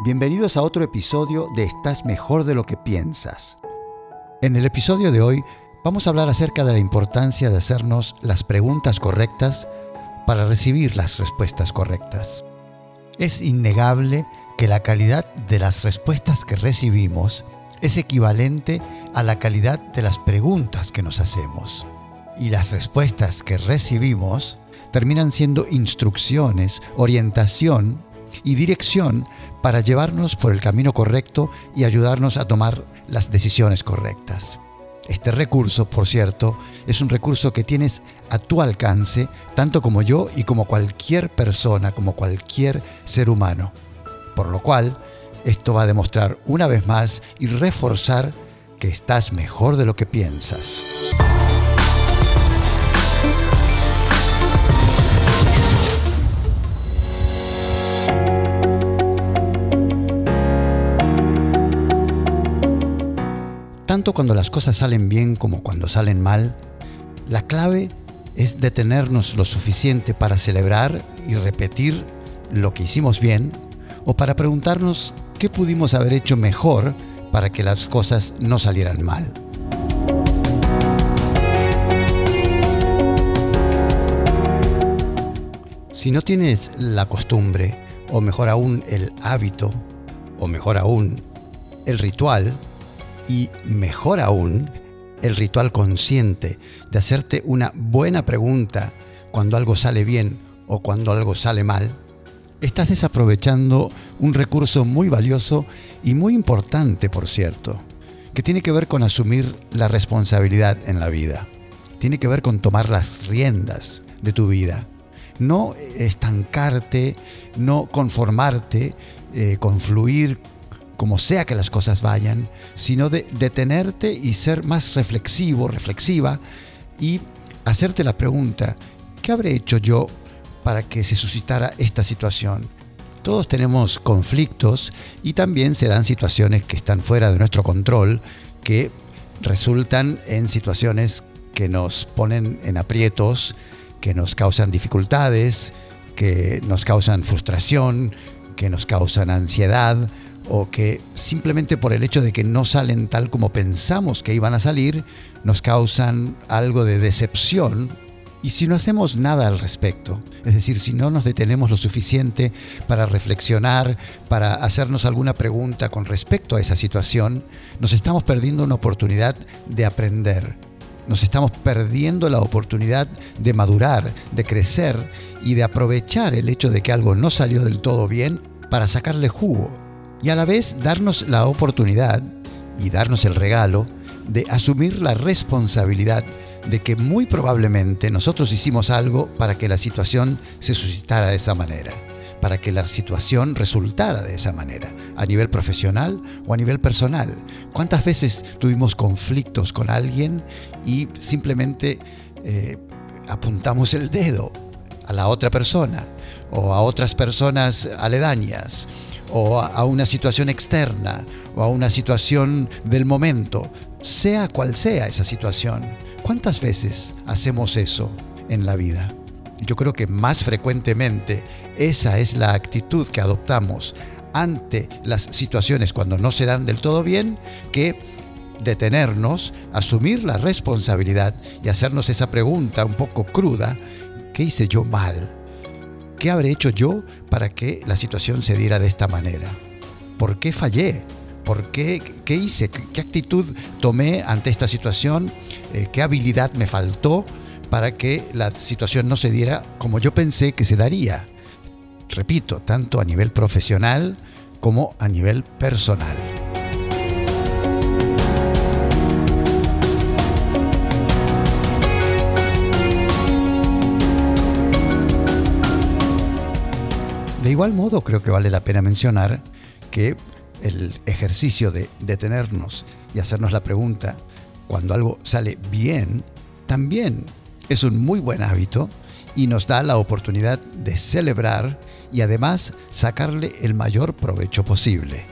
Bienvenidos a otro episodio de Estás mejor de lo que piensas. En el episodio de hoy vamos a hablar acerca de la importancia de hacernos las preguntas correctas para recibir las respuestas correctas. Es innegable que la calidad de las respuestas que recibimos es equivalente a la calidad de las preguntas que nos hacemos. Y las respuestas que recibimos terminan siendo instrucciones, orientación y dirección para llevarnos por el camino correcto y ayudarnos a tomar las decisiones correctas. Este recurso, por cierto, es un recurso que tienes a tu alcance, tanto como yo y como cualquier persona, como cualquier ser humano. Por lo cual, esto va a demostrar una vez más y reforzar que estás mejor de lo que piensas. Cuando las cosas salen bien como cuando salen mal, la clave es detenernos lo suficiente para celebrar y repetir lo que hicimos bien o para preguntarnos qué pudimos haber hecho mejor para que las cosas no salieran mal. Si no tienes la costumbre, o mejor aún el hábito, o mejor aún el ritual, y mejor aún, el ritual consciente de hacerte una buena pregunta cuando algo sale bien o cuando algo sale mal, estás desaprovechando un recurso muy valioso y muy importante, por cierto, que tiene que ver con asumir la responsabilidad en la vida. Tiene que ver con tomar las riendas de tu vida. No estancarte, no conformarte, eh, confluir como sea que las cosas vayan, sino de detenerte y ser más reflexivo, reflexiva y hacerte la pregunta, ¿qué habré hecho yo para que se suscitara esta situación? Todos tenemos conflictos y también se dan situaciones que están fuera de nuestro control, que resultan en situaciones que nos ponen en aprietos, que nos causan dificultades, que nos causan frustración, que nos causan ansiedad o que simplemente por el hecho de que no salen tal como pensamos que iban a salir, nos causan algo de decepción. Y si no hacemos nada al respecto, es decir, si no nos detenemos lo suficiente para reflexionar, para hacernos alguna pregunta con respecto a esa situación, nos estamos perdiendo una oportunidad de aprender. Nos estamos perdiendo la oportunidad de madurar, de crecer y de aprovechar el hecho de que algo no salió del todo bien para sacarle jugo y a la vez darnos la oportunidad y darnos el regalo de asumir la responsabilidad de que muy probablemente nosotros hicimos algo para que la situación se suscitara de esa manera, para que la situación resultara de esa manera, a nivel profesional o a nivel personal. ¿Cuántas veces tuvimos conflictos con alguien y simplemente eh, apuntamos el dedo a la otra persona o a otras personas aledañas? O a una situación externa o a una situación del momento, sea cual sea esa situación. ¿Cuántas veces hacemos eso en la vida? Yo creo que más frecuentemente esa es la actitud que adoptamos ante las situaciones cuando no se dan del todo bien que detenernos, asumir la responsabilidad y hacernos esa pregunta un poco cruda, ¿qué hice yo mal? ¿Qué habré hecho yo para que la situación se diera de esta manera? ¿Por qué fallé? ¿Por qué, qué hice? ¿Qué actitud tomé ante esta situación? Eh, ¿Qué habilidad me faltó para que la situación no se diera como yo pensé que se daría? Repito, tanto a nivel profesional como a nivel personal. De igual modo, creo que vale la pena mencionar que el ejercicio de detenernos y hacernos la pregunta cuando algo sale bien, también es un muy buen hábito y nos da la oportunidad de celebrar y además sacarle el mayor provecho posible.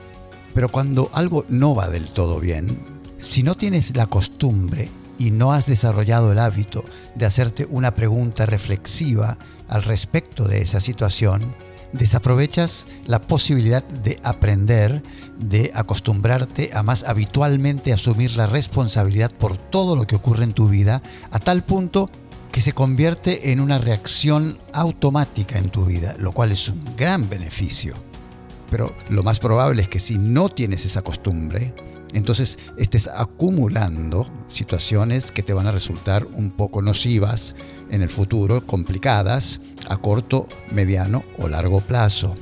Pero cuando algo no va del todo bien, si no tienes la costumbre y no has desarrollado el hábito de hacerte una pregunta reflexiva al respecto de esa situación, desaprovechas la posibilidad de aprender, de acostumbrarte a más habitualmente asumir la responsabilidad por todo lo que ocurre en tu vida, a tal punto que se convierte en una reacción automática en tu vida, lo cual es un gran beneficio. Pero lo más probable es que si no tienes esa costumbre, entonces estés acumulando situaciones que te van a resultar un poco nocivas en el futuro, complicadas, a corto, mediano o largo plazo.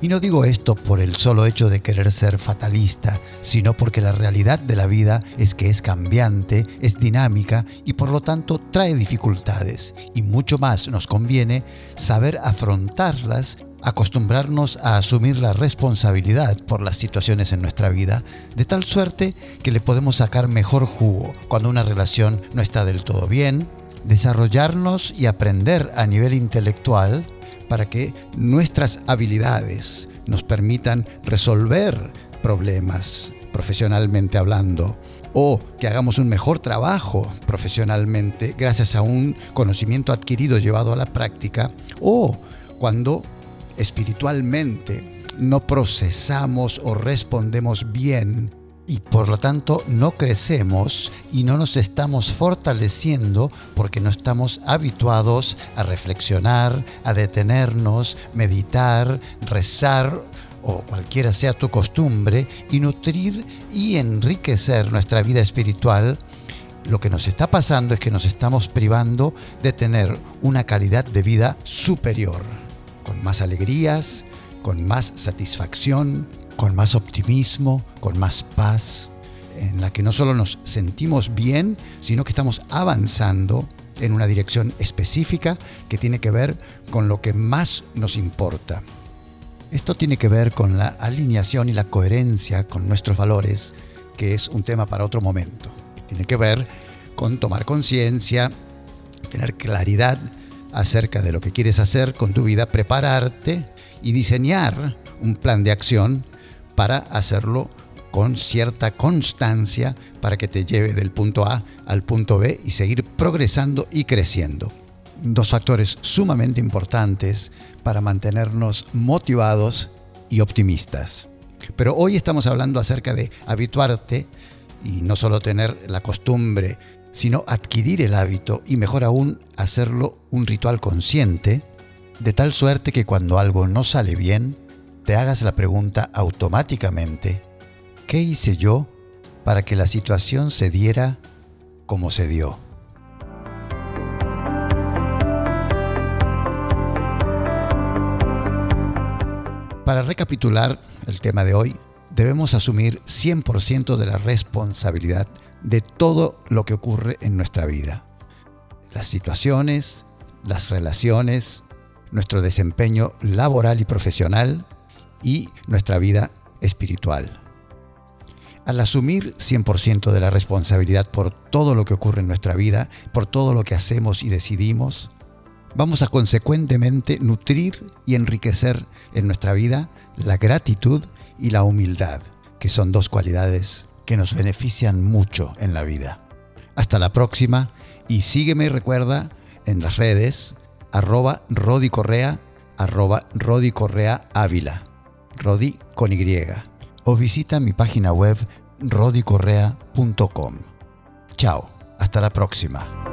Y no digo esto por el solo hecho de querer ser fatalista, sino porque la realidad de la vida es que es cambiante, es dinámica y por lo tanto trae dificultades. Y mucho más nos conviene saber afrontarlas acostumbrarnos a asumir la responsabilidad por las situaciones en nuestra vida, de tal suerte que le podemos sacar mejor jugo cuando una relación no está del todo bien, desarrollarnos y aprender a nivel intelectual para que nuestras habilidades nos permitan resolver problemas profesionalmente hablando o que hagamos un mejor trabajo profesionalmente gracias a un conocimiento adquirido llevado a la práctica o cuando espiritualmente no procesamos o respondemos bien y por lo tanto no crecemos y no nos estamos fortaleciendo porque no estamos habituados a reflexionar, a detenernos, meditar, rezar o cualquiera sea tu costumbre y nutrir y enriquecer nuestra vida espiritual. Lo que nos está pasando es que nos estamos privando de tener una calidad de vida superior con más alegrías, con más satisfacción, con más optimismo, con más paz, en la que no solo nos sentimos bien, sino que estamos avanzando en una dirección específica que tiene que ver con lo que más nos importa. Esto tiene que ver con la alineación y la coherencia con nuestros valores, que es un tema para otro momento. Tiene que ver con tomar conciencia, tener claridad acerca de lo que quieres hacer con tu vida, prepararte y diseñar un plan de acción para hacerlo con cierta constancia para que te lleve del punto A al punto B y seguir progresando y creciendo. Dos factores sumamente importantes para mantenernos motivados y optimistas. Pero hoy estamos hablando acerca de habituarte y no solo tener la costumbre sino adquirir el hábito y mejor aún hacerlo un ritual consciente, de tal suerte que cuando algo no sale bien, te hagas la pregunta automáticamente, ¿qué hice yo para que la situación se diera como se dio? Para recapitular el tema de hoy, debemos asumir 100% de la responsabilidad de todo lo que ocurre en nuestra vida. Las situaciones, las relaciones, nuestro desempeño laboral y profesional y nuestra vida espiritual. Al asumir 100% de la responsabilidad por todo lo que ocurre en nuestra vida, por todo lo que hacemos y decidimos, vamos a consecuentemente nutrir y enriquecer en nuestra vida la gratitud y la humildad, que son dos cualidades que nos benefician mucho en la vida. Hasta la próxima y sígueme y recuerda en las redes arroba Rodi Correa, arroba Rodi Correa Ávila, Rodi con Y, o visita mi página web rodicorrea.com. Chao, hasta la próxima.